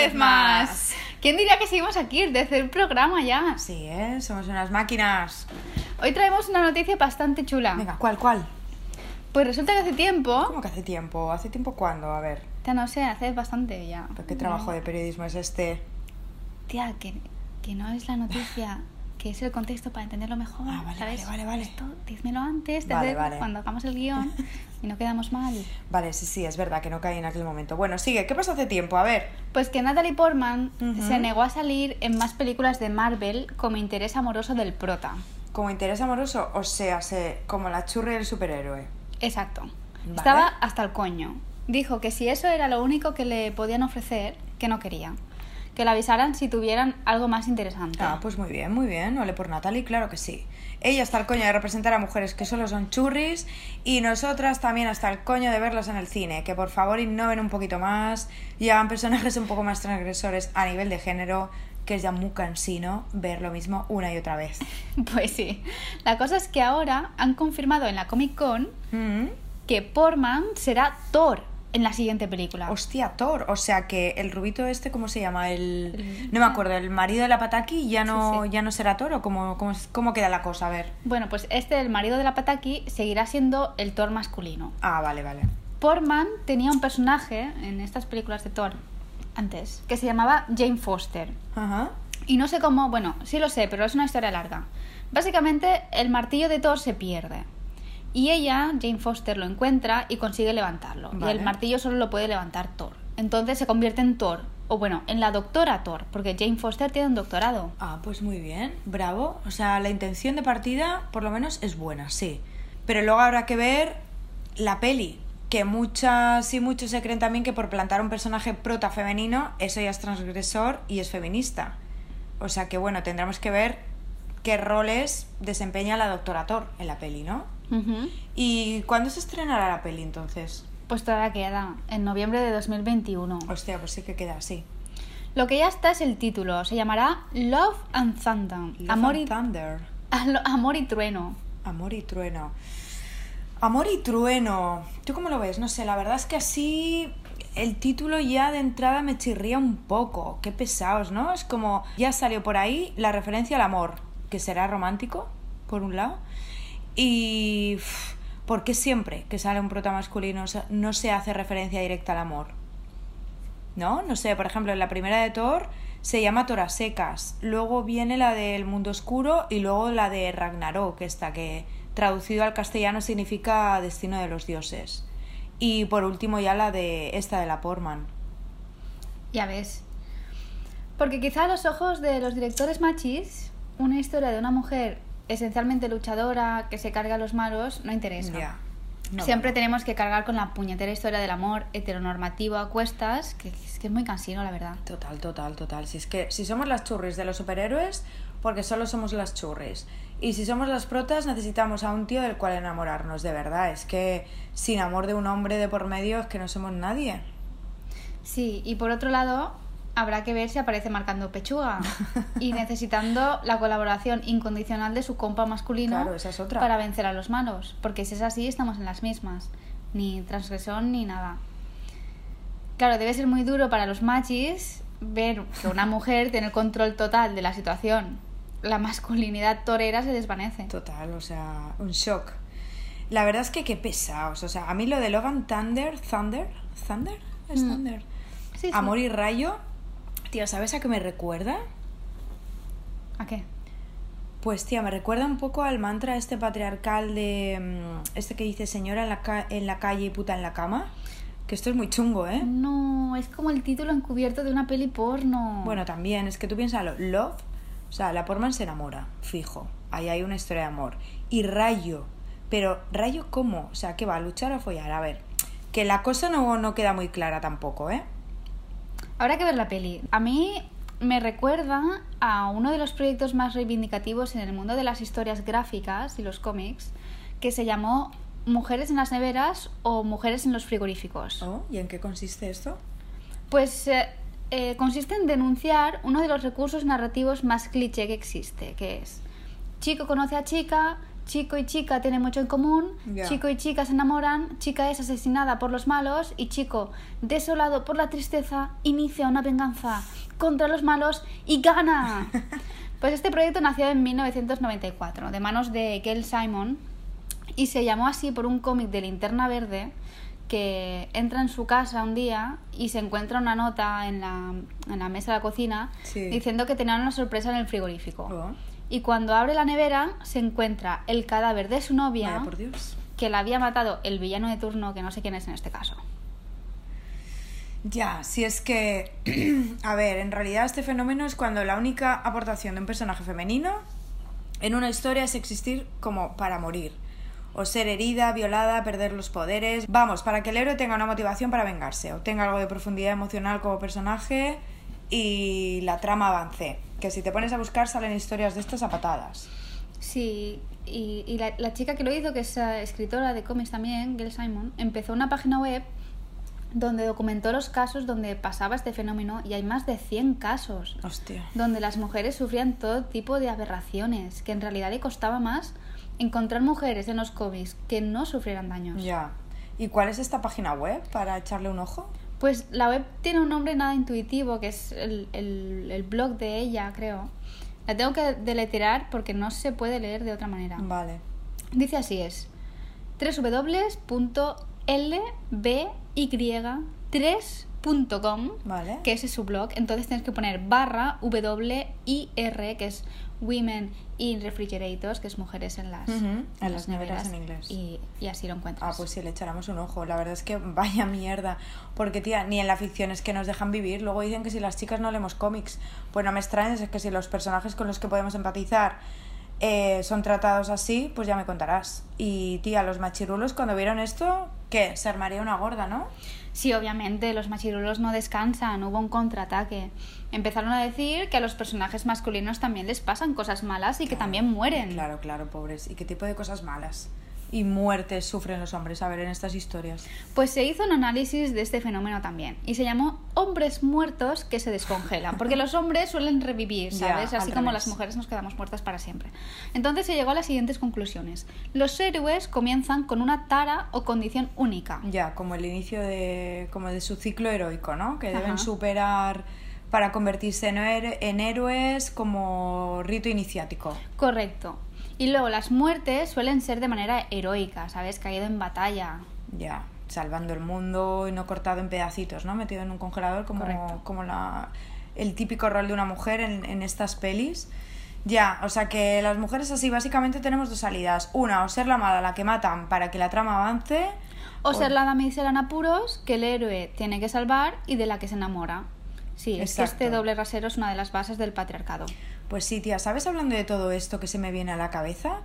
vez más. ¿Quién diría que seguimos aquí, el tercer programa ya? Sí, ¿eh? Somos unas máquinas. Hoy traemos una noticia bastante chula. Venga, ¿cuál, cuál? Pues resulta que hace tiempo, ¿Cómo que hace tiempo? ¿Hace tiempo cuándo? A ver, ya no sé, hace bastante ya. ¿pero ¿qué trabajo de periodismo es este? Tía, que, que no es la noticia, que es el contexto para entenderlo mejor. Ah, vale, ¿sabes? vale, vale, vale. Esto, dímelo antes, de Vale, cuando hagamos el guion y no quedamos mal. Vale, sí, sí, es verdad que no caí en aquel momento. Bueno, sigue, ¿qué pasó hace tiempo? A ver. Pues que Natalie Portman Ujú. se negó a salir en más películas de Marvel como interés amoroso del prota. Como interés amoroso, o sea, se, como la churri del superhéroe. Exacto. Estaba hasta el coño. Dijo que si eso era lo único que le podían ofrecer, que no quería. Que le avisaran si tuvieran algo más interesante. Ah, pues muy bien, muy bien. Ole por Natalie, claro que sí. Ella está al coño de representar a mujeres que solo son churris y nosotras también hasta el coño de verlos en el cine. Que por favor innoven un poquito más y hagan personajes un poco más transgresores a nivel de género, que es ya muy cansino ver lo mismo una y otra vez. Pues sí. La cosa es que ahora han confirmado en la Comic Con Mm. que Portman será Thor en la siguiente película. Hostia, Thor. O sea que el rubito este, ¿cómo se llama? El... No me acuerdo, el marido de la Pataki ya no, Sí, sí. ya no será Thor o cómo, cómo, cómo queda la cosa, a ver. Bueno, pues este, el marido de la Pataki, seguirá siendo el Thor masculino. Ah, vale, vale. Portman tenía un personaje en estas películas de Thor antes que se llamaba Jane Foster. Ajá. Y no sé cómo, bueno, sí lo sé, pero es una historia larga. Básicamente, el martillo de Thor se pierde. Y ella, Jane Foster, lo encuentra y consigue levantarlo. Y el martillo solo lo puede levantar Thor. Entonces se convierte en Thor. O bueno, en la doctora Thor, porque Jane Foster tiene un doctorado. Ah, pues muy bien, bravo. O sea, la intención de partida, por lo menos, es buena, sí. Pero luego habrá que ver la peli. Que muchas y muchos se creen también que por plantar un personaje prota femenino, eso ya es transgresor y es feminista. O sea que bueno, tendremos que ver qué roles desempeña la doctora Thor en la peli, ¿no? ¿Y cuándo se estrenará la peli entonces? Pues todavía queda, en noviembre de 2021. Hostia, pues sí que queda así. Lo que ya está es el título. Se llamará Love and Thunder. Love Amor and y, Thunder. Amor y trueno. Amor y trueno. Amor y trueno. ¿Tú cómo lo ves? No sé, la verdad es que así el título ya de entrada me chirría un poco. Qué pesados, ¿no? Es como ya salió por ahí la referencia al amor, que será romántico, por un lado. Y ¿por qué siempre que sale un prota masculino no se hace referencia directa al amor? ¿No? No sé, por ejemplo, en la primera de Thor se llama Thor a secas. Luego viene la del mundo oscuro y luego la de Ragnarok, esta que traducido al castellano significa destino de los dioses. Y por último ya la de esta de la Portman. Ya ves. Porque quizá a los ojos de los directores machis, una historia de una mujer esencialmente luchadora que se carga a los malos no interesa. No, Siempre tenemos que cargar con la puñetera historia del amor heteronormativo a cuestas, que es, que es muy cansino, la verdad. Total, total, total. Si es que si somos las churris de los superhéroes, porque solo somos las churris. Y si somos las protas, necesitamos a un tío del cual enamorarnos, de verdad. Es que sin amor de un hombre de por medio es que no somos nadie. Sí, y por otro lado, habrá que ver si aparece marcando pechuga y necesitando la colaboración incondicional de su compa masculino Claro, esa es otra. para vencer a los malos. Porque si es así, estamos en las mismas. Ni transgresión ni nada. Claro, debe ser muy duro para los machis ver que una mujer tiene el control total de la situación. La masculinidad torera se desvanece. Total, o sea, un shock. La verdad es que qué pesados. O sea, a mí lo de Logan Thunder, Thunder, Thunder, es Mm. Thunder. Sí, sí. Amor y rayo. Tío, ¿sabes a qué me recuerda? ¿A qué? Pues tía, me recuerda un poco al mantra este patriarcal de mm, este que dice señora en la, ca- en la calle y puta en la cama. Que esto es muy chungo, ¿eh? No, es como el título encubierto de una peli porno. Bueno, también, es que tú piénsalo, love, o sea, la Portman se enamora, fijo, ahí hay una historia de amor. Y rayo, pero rayo cómo, o sea, ¿qué va? ¿A luchar o a follar? A ver, que la cosa no, no queda muy clara tampoco, ¿eh? Habrá que ver la peli. A mí me recuerda a uno de los proyectos más reivindicativos en el mundo de las historias gráficas y los cómics, que se llamó Mujeres en las neveras o Mujeres en los frigoríficos. Oh, ¿Y en qué consiste esto? Pues eh, eh, consiste en denunciar uno de los recursos narrativos más cliché que existe, que es chico conoce a chica, chico y chica tienen mucho en común, chico y chica se enamoran, chica es asesinada por los malos y chico, desolado por la tristeza, inicia una venganza contra los malos y gana. Pues este proyecto nació en 1994 de manos de Gail Simon y se llamó así por un cómic de Linterna Verde que entra en su casa un día y se encuentra una nota en la, en la mesa de la cocina Sí. diciendo que tenían una sorpresa en el frigorífico. Oh. Y cuando abre la nevera se encuentra el cadáver de su novia Vaya por Dios. que la había matado el villano de turno, que no sé quién es en este caso. Ya, si es que, a ver, en realidad este fenómeno es cuando la única aportación de un personaje femenino en una historia es existir como para morir. O ser herida, violada, perder los poderes. Vamos, para que el héroe tenga una motivación para vengarse. O tenga algo de profundidad emocional como personaje y la trama avance. Que si te pones a buscar salen historias de estas a patadas. Sí, y, y la, la chica que lo hizo, que es eh, escritora de cómics también, Gail Simon, empezó una página web donde documentó los casos donde pasaba este fenómeno y hay más de 100 casos Hostia. donde las mujeres sufrían todo tipo de aberraciones, que en realidad le costaba más encontrar mujeres en los cómics que no sufrieran daños. Ya. ¿Y cuál es esta página web para echarle un ojo? Pues la web tiene un nombre nada intuitivo, que es el, el- el blog de ella, creo. La tengo que deletrear porque no se puede leer de otra manera. Vale. Dice así es www.lby3.com Vale. que ese es su blog, entonces tienes que poner barra WIR, que es Women in Refrigerators, que es mujeres en las, en las neveras en inglés. Y, y así lo encuentras. Ah, pues sí, le echaremos un ojo. La verdad es que vaya mierda. Porque, tía, ni en la ficción es que nos dejan vivir. Luego dicen que si las chicas no leemos cómics, pues no me extrañes, es que si los personajes con los que podemos empatizar eh, son tratados así, pues ya me contarás. Y, tía, los machirulos cuando vieron esto, ¿qué? Se armaría una gorda, ¿no? Sí, obviamente, los machirulos no descansan, hubo un contraataque. Empezaron a decir que a los personajes masculinos también les pasan cosas malas y que también mueren. Claro, claro, pobres. ¿Y qué tipo de cosas malas? Y muertes sufren los hombres, a ver, en estas historias. Pues se hizo un análisis de este fenómeno también y se llamó hombres muertos que se descongelan, porque los hombres suelen revivir, ¿sabes? Así como revés. las mujeres nos quedamos muertas para siempre. Entonces se llegó a las siguientes conclusiones. Los héroes comienzan con una tara o condición única. Ya, como el inicio de, como de su ciclo heroico, ¿no? Que deben Ajá. superar para convertirse en, en héroes como rito iniciático. Correcto. Y luego las muertes suelen ser de manera heroica, ¿sabes? Caído en batalla. Ya, salvando el mundo y no cortado en pedacitos, ¿no? Metido en un congelador como, Correcto. como la, el típico rol de una mujer en, en estas pelis. Ya, o sea que las mujeres así básicamente tenemos dos salidas. Una, o ser la mala, la que matan para que la trama avance. O ser la damisela en apuros que el héroe tiene que salvar y de la que se enamora. Sí, es que Exacto. este doble rasero es una de las bases del patriarcado. Pues sí, tía, ¿sabes hablando de todo esto que se me viene a la cabeza?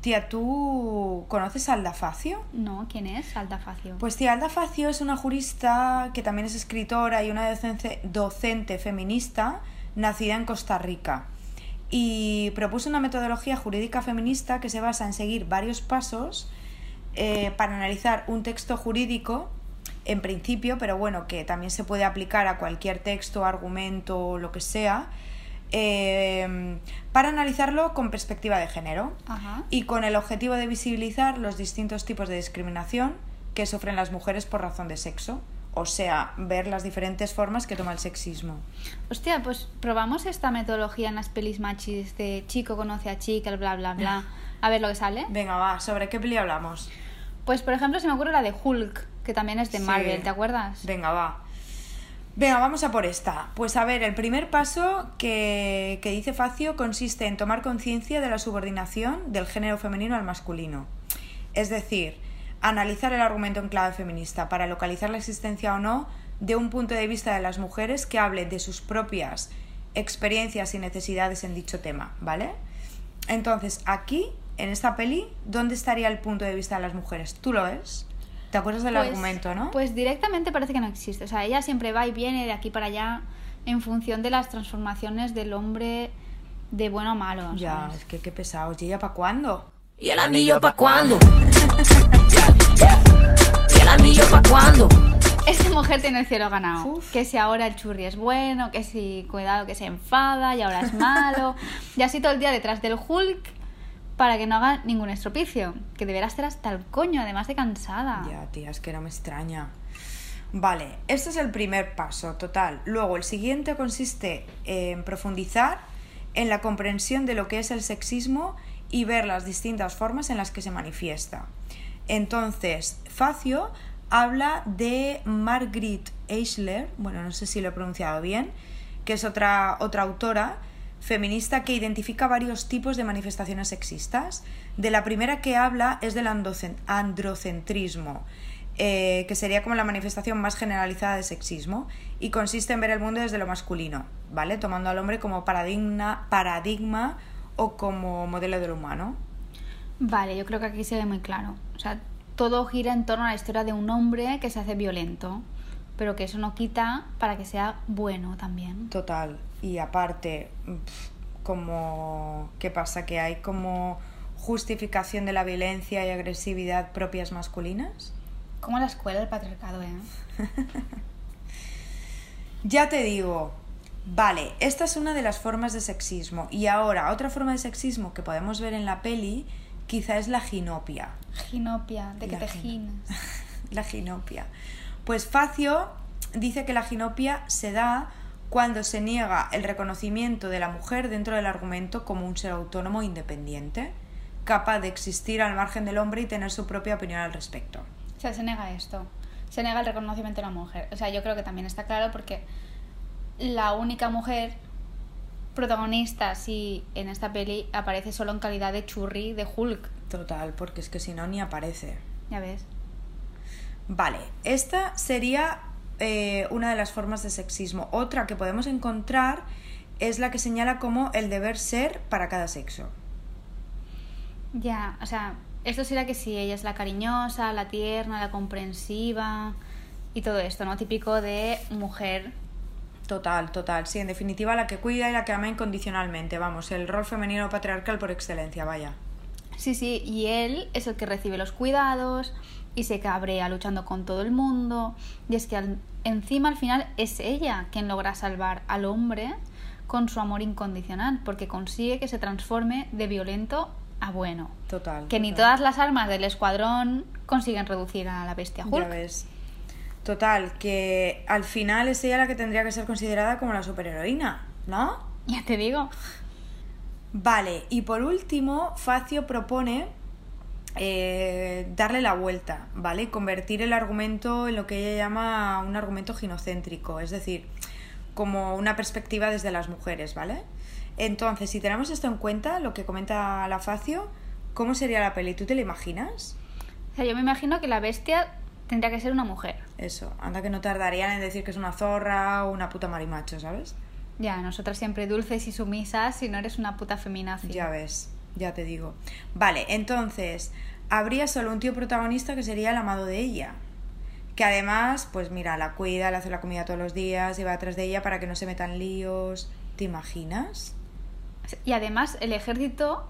Tía, ¿tú conoces a Alda Facio? No, ¿quién es? Alda Facio. Pues tía, Alda Facio es una jurista que también es escritora y una docente, docente feminista nacida en Costa Rica. Y propuso una metodología jurídica feminista que se basa en seguir varios pasos eh, para analizar un texto jurídico en principio, pero bueno, que también se puede aplicar a cualquier texto, argumento lo que sea, eh, para analizarlo con perspectiva de género Ajá. y con el objetivo de visibilizar los distintos tipos de discriminación que sufren las mujeres por razón de sexo, o sea, ver las diferentes formas que toma el sexismo. Hostia, pues probamos esta metodología en las pelis machis de chico conoce a chica, bla bla bla. A ver lo que sale. Venga, va, ¿sobre qué peli hablamos? Pues por ejemplo se me ocurre la de Hulk, que también es de Sí. Marvel, ¿te acuerdas? Venga, va. Venga, vamos a por esta. Pues a ver, el primer paso que, que dice Facio consiste en tomar conciencia de la subordinación del género femenino al masculino. Es decir, analizar el argumento en clave feminista para localizar la existencia o no de un punto de vista de las mujeres que hable de sus propias experiencias y necesidades en dicho tema, ¿vale? Entonces, aquí, en esta peli, ¿dónde estaría el punto de vista de las mujeres? ¿Tú lo ves? ¿Te acuerdas del Pues- argumento, no? Pues directamente parece que no existe. O sea, ella siempre va y viene de aquí para allá en función de las transformaciones del hombre de bueno a malo. Ya, ¿sabes? es que qué pesado. ¿Y ella para cuándo? ¿Y el anillo pa' cuándo? ¿Y el anillo pa' cuándo? Esta mujer tiene el cielo ganado. Uf. Que si ahora el churri es bueno, que si cuidado que se enfada y ahora es malo. y así todo el día detrás del Hulk para que no haga ningún estropicio. Que deberá estar hasta el coño, además de cansada. Ya, tía, es que no me extraña. Vale, este es el primer paso, total. Luego, el siguiente consiste en profundizar en la comprensión de lo que es el sexismo y ver las distintas formas en las que se manifiesta. Entonces, Facio habla de Margrit Eichler, bueno, no sé si lo he pronunciado bien, que es otra, otra autora feminista que identifica varios tipos de manifestaciones sexistas. De la primera que habla es del androcentrismo, eh, que sería como la manifestación más generalizada de sexismo y consiste en ver el mundo desde lo masculino, ¿vale? Tomando al hombre como paradigma, paradigma o como modelo del humano. Vale, yo creo que aquí se ve muy claro. O sea, todo gira en torno a la historia de un hombre que se hace violento, pero que eso no quita para que sea bueno también. Total. Y aparte, como ¿qué pasa? Que hay como justificación de la violencia y agresividad propias masculinas. Como la escuela del patriarcado, ¿eh? Ya te digo, vale, esta es una de las formas de sexismo. Y ahora, otra forma de sexismo que podemos ver en la peli, quizá es la ginopia. Ginopia, de que La te gin- gines. la ginopia. Pues Facio dice que la ginopia se da cuando se niega el reconocimiento de la mujer dentro del argumento como un ser autónomo independiente, capaz de existir al margen del hombre y tener su propia opinión al respecto. O sea, se nega esto. Se nega el reconocimiento de la mujer. O sea, yo creo que también está claro porque la única mujer protagonista, sí, en esta peli aparece solo en calidad de churri de Hulk. Total, porque es que si no ni aparece. Ya ves. Vale, esta sería eh, una de las formas de sexismo. Otra que podemos encontrar es la que señala como el deber ser para cada sexo. Ya, o sea, esto será que sí, ella es la cariñosa, la tierna, la comprensiva y todo esto, ¿no? Típico de mujer. Total, total. Sí, en definitiva la que cuida y la que ama incondicionalmente. Vamos, el rol femenino patriarcal por excelencia, vaya. Sí, sí, y él es el que recibe los cuidados y se cabrea luchando con todo el mundo. Y es que al- encima al final es ella quien logra salvar al hombre con su amor incondicional, porque consigue que se transforme de violento a bueno. Total. Que ni todas las armas del escuadrón consiguen reducir a la bestia Hulk. Ya ves. Total, que al final es ella la que tendría que ser considerada como la superheroína, ¿no? Ya te digo. Vale, y por último, Facio propone eh, darle la vuelta, ¿vale? Convertir el argumento en lo que ella llama un argumento ginocéntrico, es decir, como una perspectiva desde las mujeres, ¿vale? Entonces, si tenemos esto en cuenta, lo que comenta la Facio, ¿cómo sería la peli? ¿Tú te la imaginas? O sea, yo me imagino que la bestia tendría que ser una mujer. Eso, anda que no tardarían en decir que es una zorra o una puta marimacho, ¿sabes? Ya, nosotras siempre dulces y sumisas si no eres una puta feminazi. Ya ves, ya te digo. Vale, entonces, habría solo un tío protagonista que sería el amado de ella. Que además, pues mira, la cuida, le hace la comida todos los días y va atrás de ella para que no se metan líos. ¿Te imaginas? Y además el ejército,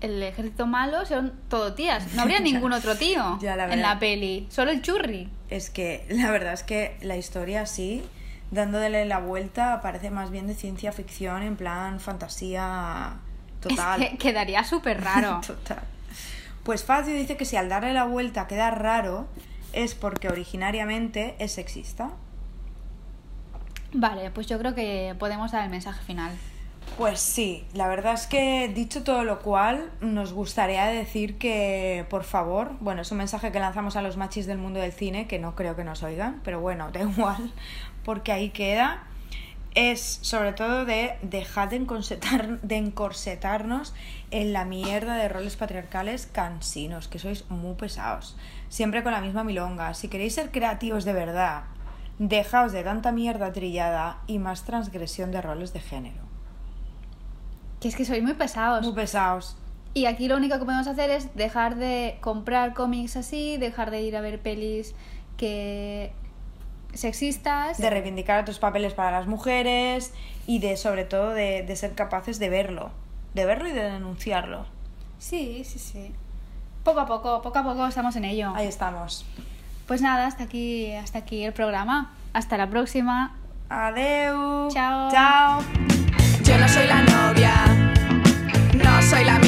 el ejército malo son todo tías. No habría ningún otro tío Ya, la en la peli, solo el churri. Es que la verdad es que la historia así, dándole la vuelta, parece más bien de ciencia ficción, en plan fantasía total. Es que quedaría súper raro. Total. Pues Facio dice que si al darle la vuelta queda raro, es porque originariamente es sexista. vale, pues yo creo que podemos dar el mensaje final. Pues sí, la verdad es que dicho todo lo cual, nos gustaría decir que, por favor, bueno, es un mensaje que lanzamos a los machis del mundo del cine, que no creo que nos oigan, pero bueno, da igual, porque ahí queda. Es sobre todo de dejar de, encorsetar, de encorsetarnos en la mierda de roles patriarcales cansinos, que sois muy pesados. Siempre con la misma milonga. Si queréis ser creativos de verdad, dejaos de tanta mierda trillada y más transgresión de roles de género. Que es que sois muy pesados. Muy pesados. Y aquí lo único que podemos hacer es dejar de comprar cómics así, dejar de ir a ver pelis que sexistas. De reivindicar otros papeles para las mujeres y de, sobre todo, de, de ser capaces de verlo. De verlo y de denunciarlo. Sí, sí, sí. Poco a poco, poco a poco estamos en ello. Ahí estamos. Pues nada, hasta aquí, hasta aquí el programa. Hasta la próxima. Adeu. Chao. Chao. Yo no soy la novia. No soy la